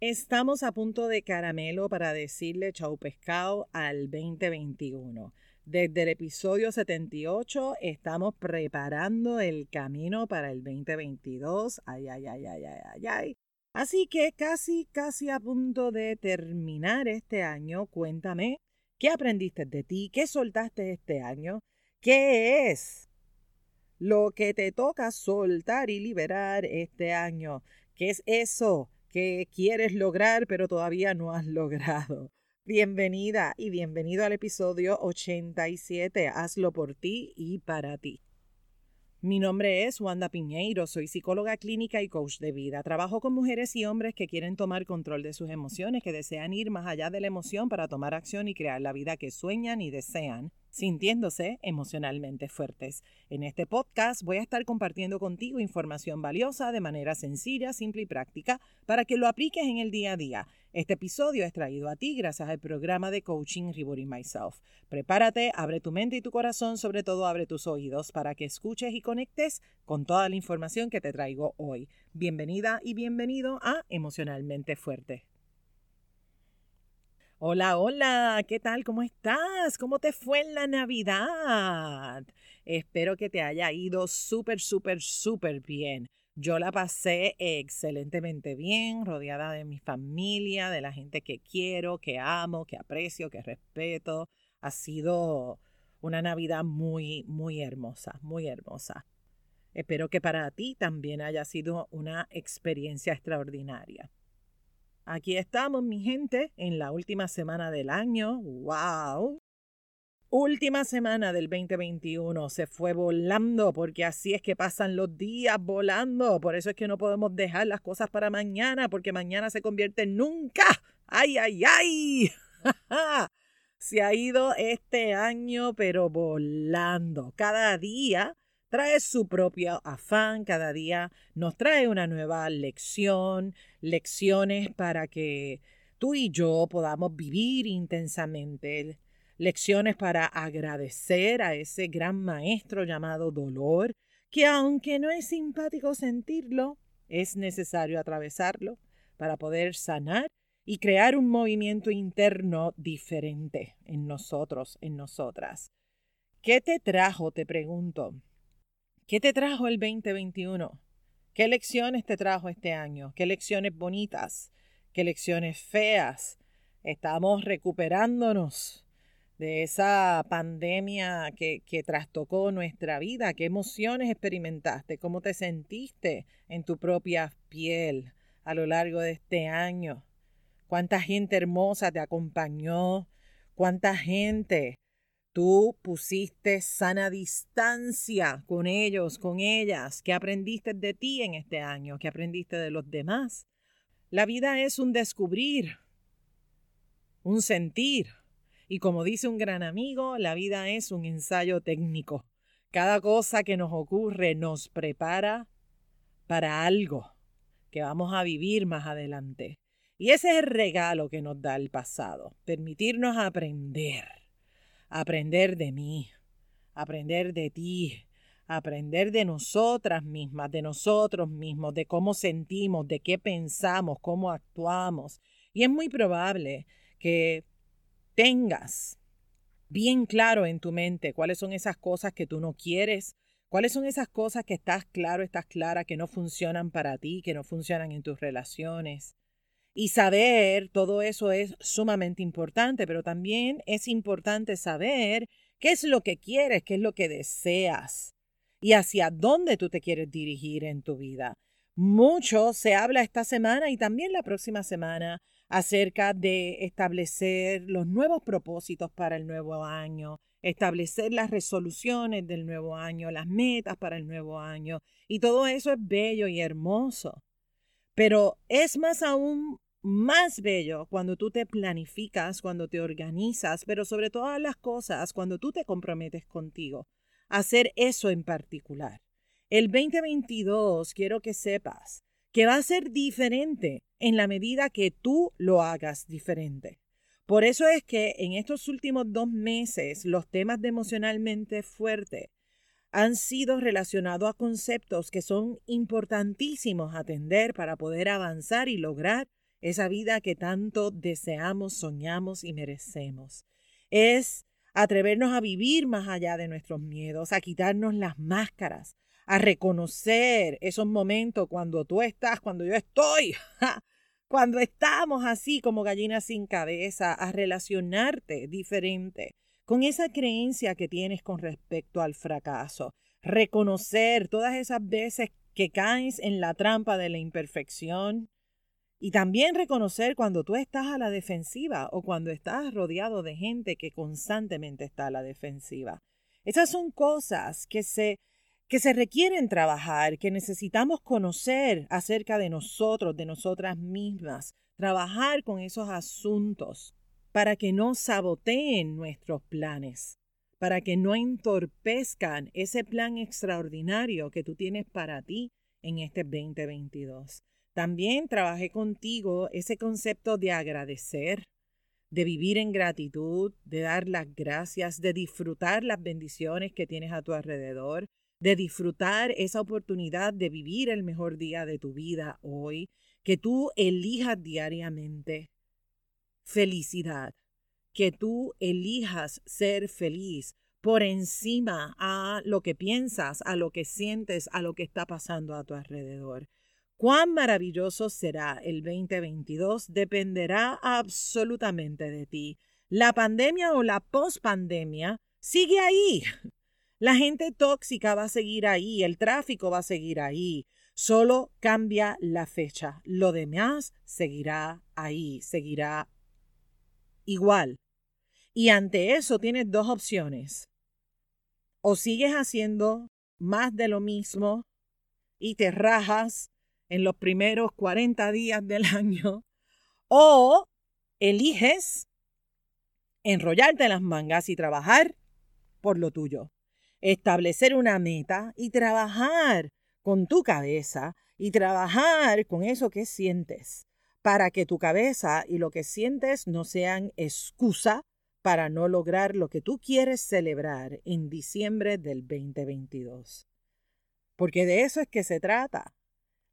Estamos a punto de caramelo para decirle chau pescado al 2021. Desde el episodio 78 estamos preparando el camino para el 2022. Ay, ay, ay, ay, ay, ay, ay. Así que casi, casi a punto de terminar este año, cuéntame, ¿qué aprendiste de ti? ¿Qué soltaste este año? ¿Qué es lo que te toca soltar y liberar este año? ¿Qué es eso? Que quieres lograr pero todavía no has logrado. Bienvenida y bienvenido al episodio 87. Hazlo por ti y para ti. Mi nombre es Wanda Piñeiro, soy psicóloga clínica y coach de vida. Trabajo con mujeres y hombres que quieren tomar control de sus emociones, que desean ir más allá de la emoción para tomar acción y crear la vida que sueñan y desean sintiéndose emocionalmente fuertes. En este podcast voy a estar compartiendo contigo información valiosa de manera sencilla, simple y práctica para que lo apliques en el día a día. Este episodio es traído a ti gracias al programa de coaching Rebooting Myself. Prepárate, abre tu mente y tu corazón, sobre todo abre tus oídos para que escuches y conectes con toda la información que te traigo hoy. Bienvenida y bienvenido a Emocionalmente Fuerte. Hola, hola, ¿qué tal? ¿Cómo estás? ¿Cómo te fue la Navidad? Espero que te haya ido súper, súper, súper bien. Yo la pasé excelentemente bien, rodeada de mi familia, de la gente que quiero, que amo, que aprecio, que respeto. Ha sido una Navidad muy, muy hermosa, muy hermosa. Espero que para ti también haya sido una experiencia extraordinaria. Aquí estamos, mi gente, en la última semana del año. ¡Wow! Última semana del 2021 se fue volando porque así es que pasan los días volando. Por eso es que no podemos dejar las cosas para mañana porque mañana se convierte en nunca. ¡Ay, ay, ay! se ha ido este año pero volando. Cada día trae su propio afán, cada día nos trae una nueva lección, lecciones para que tú y yo podamos vivir intensamente, lecciones para agradecer a ese gran maestro llamado dolor, que aunque no es simpático sentirlo, es necesario atravesarlo para poder sanar y crear un movimiento interno diferente en nosotros, en nosotras. ¿Qué te trajo, te pregunto, ¿Qué te trajo el 2021? ¿Qué lecciones te trajo este año? ¿Qué lecciones bonitas? ¿Qué lecciones feas? Estamos recuperándonos de esa pandemia que, que, trastocó nuestra vida. ¿Qué emociones experimentaste? ¿Cómo te sentiste en tu propia piel a lo largo de este año? ¿Cuánta gente hermosa te acompañó? ¿Cuánta gente Tú pusiste sana distancia con ellos, con ellas. ¿Qué aprendiste de ti en este año? ¿Qué aprendiste de los demás? La vida es un descubrir, un sentir. Y como dice un gran amigo, la vida es un ensayo técnico. Cada cosa que nos ocurre nos prepara para algo que vamos a vivir más adelante. Y ese es el regalo que nos da el pasado, permitirnos aprender aprender de mí, aprender de ti, aprender de nosotras mismas, de nosotros mismos, de cómo sentimos, de qué pensamos, cómo actuamos. Y es muy probable que tengas bien claro en tu mente cuáles son esas cosas que tú no quieres, cuáles son esas cosas que estás claro, estás clara, que no funcionan para ti, que no funcionan en tus relaciones. Y saber todo eso es sumamente importante, pero también es importante saber qué es lo que quieres, qué es lo que deseas y hacia dónde tú te quieres dirigir en tu vida. Mucho se habla esta semana y también la próxima semana acerca de establecer los nuevos propósitos para el nuevo año, establecer las resoluciones del nuevo año, las metas para el nuevo año. Y todo eso es bello y hermoso. Pero es más aún más bello cuando tú te planificas, cuando te organizas, pero sobre todas las cosas, cuando tú te comprometes contigo. Hacer eso en particular. El 2022 quiero que sepas que va a ser diferente en la medida que tú lo hagas diferente. Por eso es que en estos últimos dos meses los temas de emocionalmente fuerte han sido relacionados a conceptos que son importantísimos atender para poder avanzar y lograr esa vida que tanto deseamos, soñamos y merecemos. Es atrevernos a vivir más allá de nuestros miedos, a quitarnos las máscaras, a reconocer esos momentos cuando tú estás, cuando yo estoy, cuando estamos así como gallinas sin cabeza, a relacionarte diferente con esa creencia que tienes con respecto al fracaso. Reconocer todas esas veces que caes en la trampa de la imperfección, y también reconocer cuando tú estás a la defensiva o cuando estás rodeado de gente que constantemente está a la defensiva. Esas son cosas que se, que se requieren trabajar, que necesitamos conocer acerca de nosotros, de nosotras mismas, trabajar con esos asuntos para que no saboteen nuestros planes, para que no entorpezcan ese plan extraordinario que tú tienes para ti en este 2022. También trabajé contigo ese concepto de agradecer, de vivir en gratitud, de dar las gracias, de disfrutar las bendiciones que tienes a tu alrededor, de disfrutar esa oportunidad de vivir el mejor día de tu vida hoy, que tú elijas diariamente felicidad, que tú elijas ser feliz por encima a lo que piensas, a lo que sientes, a lo que está pasando a tu alrededor. Cuán maravilloso será el 2022 dependerá absolutamente de ti. La pandemia o la pospandemia sigue ahí. La gente tóxica va a seguir ahí, el tráfico va a seguir ahí. Solo cambia la fecha. Lo demás seguirá ahí, seguirá igual. Y ante eso tienes dos opciones. O sigues haciendo más de lo mismo y te rajas en los primeros 40 días del año, o eliges enrollarte las mangas y trabajar por lo tuyo. Establecer una meta y trabajar con tu cabeza y trabajar con eso que sientes para que tu cabeza y lo que sientes no sean excusa para no lograr lo que tú quieres celebrar en diciembre del 2022. Porque de eso es que se trata.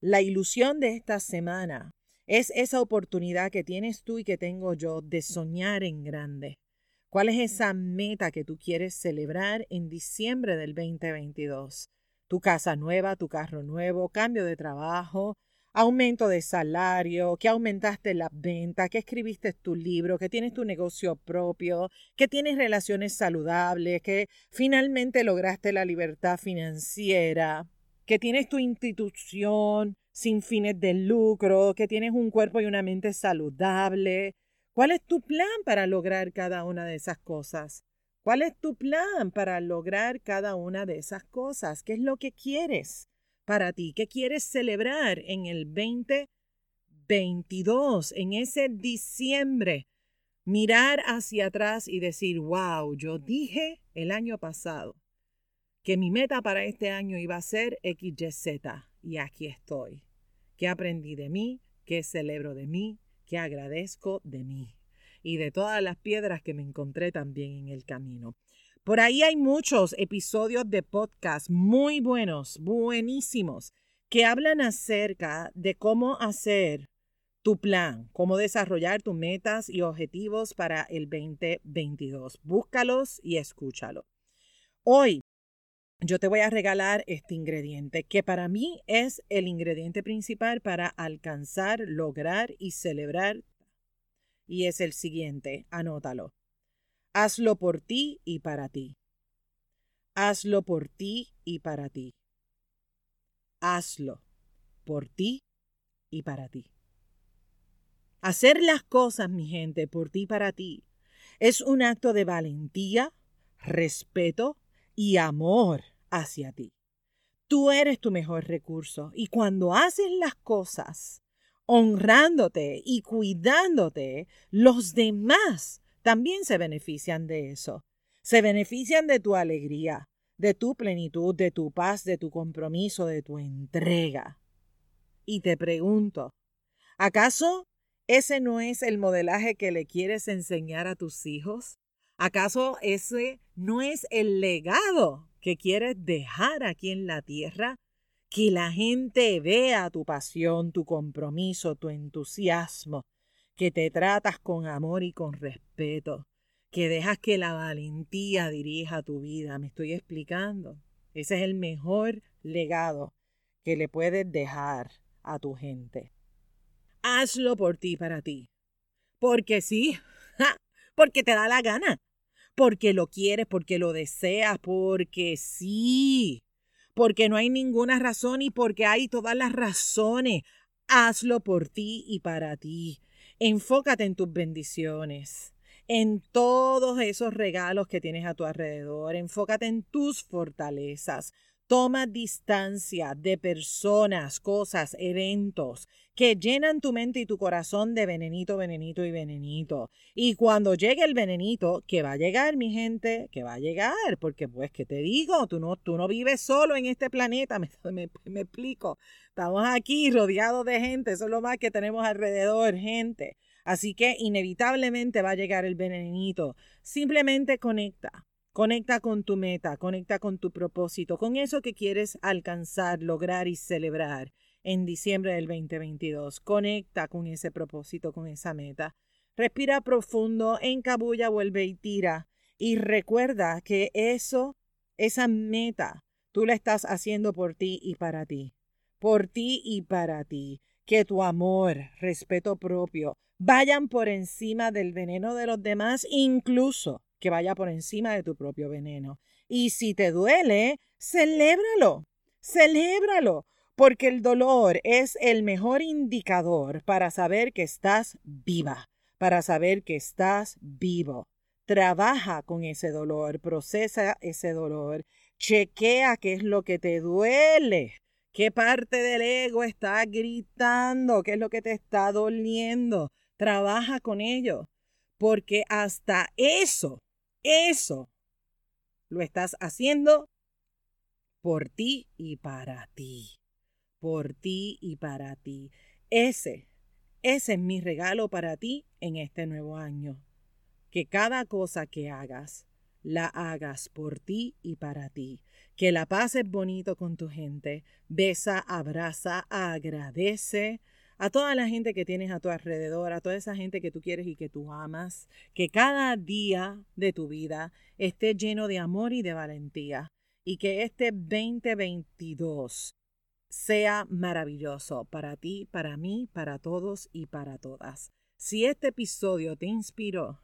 La ilusión de esta semana es esa oportunidad que tienes tú y que tengo yo de soñar en grande. ¿Cuál es esa meta que tú quieres celebrar en diciembre del 2022? Tu casa nueva, tu carro nuevo, cambio de trabajo, aumento de salario, que aumentaste la venta, que escribiste tu libro, que tienes tu negocio propio, que tienes relaciones saludables, que finalmente lograste la libertad financiera que tienes tu institución sin fines de lucro, que tienes un cuerpo y una mente saludable. ¿Cuál es tu plan para lograr cada una de esas cosas? ¿Cuál es tu plan para lograr cada una de esas cosas? ¿Qué es lo que quieres para ti? ¿Qué quieres celebrar en el 2022, en ese diciembre? Mirar hacia atrás y decir, wow, yo dije el año pasado que mi meta para este año iba a ser XYZ y aquí estoy. ¿Qué aprendí de mí? ¿Qué celebro de mí? ¿Qué agradezco de mí? Y de todas las piedras que me encontré también en el camino. Por ahí hay muchos episodios de podcast muy buenos, buenísimos, que hablan acerca de cómo hacer tu plan, cómo desarrollar tus metas y objetivos para el 2022. Búscalos y escúchalo. Hoy yo te voy a regalar este ingrediente que para mí es el ingrediente principal para alcanzar, lograr y celebrar. Y es el siguiente, anótalo. Hazlo por ti y para ti. Hazlo por ti y para ti. Hazlo por ti y para ti. Hacer las cosas, mi gente, por ti y para ti, es un acto de valentía, respeto y amor hacia ti. Tú eres tu mejor recurso y cuando haces las cosas honrándote y cuidándote, los demás también se benefician de eso. Se benefician de tu alegría, de tu plenitud, de tu paz, de tu compromiso, de tu entrega. Y te pregunto, ¿acaso ese no es el modelaje que le quieres enseñar a tus hijos? ¿Acaso ese no es el legado que quieres dejar aquí en la tierra? que la gente vea tu pasión, tu compromiso, tu entusiasmo, que te tratas con amor y con respeto, que dejas que la valentía dirija tu vida. ¿Me estoy explicando? Ese es el mejor legado que le puedes dejar a tu gente. Hazlo por ti, para ti. Porque sí, porque te da la gana, porque lo quieres, porque lo deseas, porque sí, porque no hay ninguna razón y porque hay todas las razones. Hazlo por ti y para ti. Enfócate en tus bendiciones en todos esos regalos que tienes a tu alrededor. Enfócate en tus fortalezas. Toma distancia de personas, cosas, eventos que llenan tu mente y tu corazón de venenito, venenito y venenito. Y cuando llegue el venenito, que va a llegar, mi gente, que va a llegar, porque pues, que te digo? Tú no, tú no vives solo en este planeta, me, me, me explico. Estamos aquí rodeados de gente, eso es lo más que tenemos alrededor, gente. Así que inevitablemente va a llegar el venenito. Simplemente conecta. Conecta con tu meta, conecta con tu propósito, con eso que quieres alcanzar, lograr y celebrar en diciembre del 2022. Conecta con ese propósito, con esa meta. Respira profundo, encabulla, vuelve y tira. Y recuerda que eso, esa meta, tú la estás haciendo por ti y para ti. Por ti y para ti. Que tu amor, respeto propio, vayan por encima del veneno de los demás, incluso que vaya por encima de tu propio veneno. Y si te duele, celébralo, celébralo, porque el dolor es el mejor indicador para saber que estás viva, para saber que estás vivo. Trabaja con ese dolor, procesa ese dolor, chequea qué es lo que te duele, qué parte del ego está gritando, qué es lo que te está doliendo trabaja con ellos, porque hasta eso, eso, lo estás haciendo por ti y para ti, por ti y para ti. Ese, ese es mi regalo para ti en este nuevo año. Que cada cosa que hagas, la hagas por ti y para ti. Que la pases bonito con tu gente. Besa, abraza, agradece a toda la gente que tienes a tu alrededor, a toda esa gente que tú quieres y que tú amas, que cada día de tu vida esté lleno de amor y de valentía y que este 2022 sea maravilloso para ti, para mí, para todos y para todas. Si este episodio te inspiró,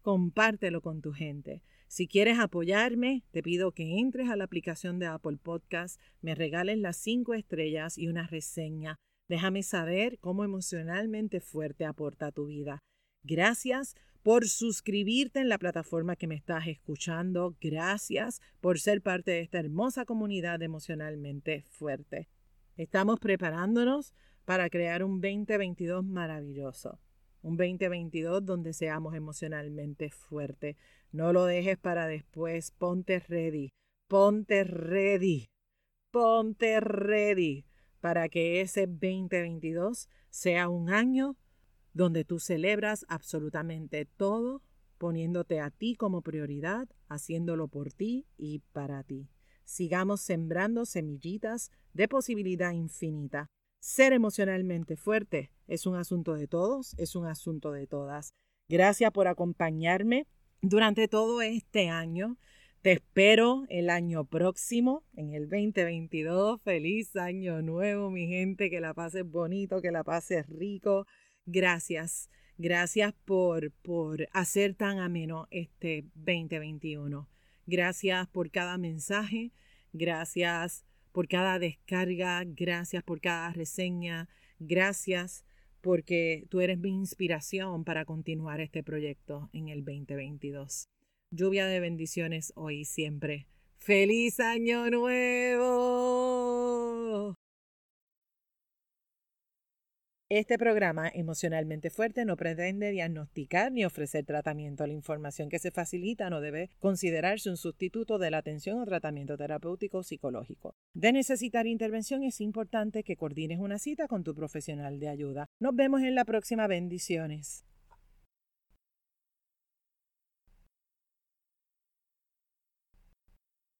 compártelo con tu gente. Si quieres apoyarme, te pido que entres a la aplicación de Apple Podcast, me regales las cinco estrellas y una reseña Déjame saber cómo emocionalmente fuerte aporta tu vida. Gracias por suscribirte en la plataforma que me estás escuchando. Gracias por ser parte de esta hermosa comunidad emocionalmente fuerte. Estamos preparándonos para crear un 2022 maravilloso. Un 2022 donde seamos emocionalmente fuertes. No lo dejes para después. Ponte ready. Ponte ready. Ponte ready para que ese 2022 sea un año donde tú celebras absolutamente todo, poniéndote a ti como prioridad, haciéndolo por ti y para ti. Sigamos sembrando semillitas de posibilidad infinita. Ser emocionalmente fuerte es un asunto de todos, es un asunto de todas. Gracias por acompañarme durante todo este año. Te espero el año próximo, en el 2022. Feliz año nuevo, mi gente. Que la pases bonito, que la pases rico. Gracias. Gracias por, por hacer tan ameno este 2021. Gracias por cada mensaje. Gracias por cada descarga. Gracias por cada reseña. Gracias porque tú eres mi inspiración para continuar este proyecto en el 2022. Lluvia de bendiciones hoy y siempre. ¡Feliz Año Nuevo! Este programa emocionalmente fuerte no pretende diagnosticar ni ofrecer tratamiento. La información que se facilita no debe considerarse un sustituto de la atención o tratamiento terapéutico psicológico. De necesitar intervención es importante que coordines una cita con tu profesional de ayuda. Nos vemos en la próxima. Bendiciones.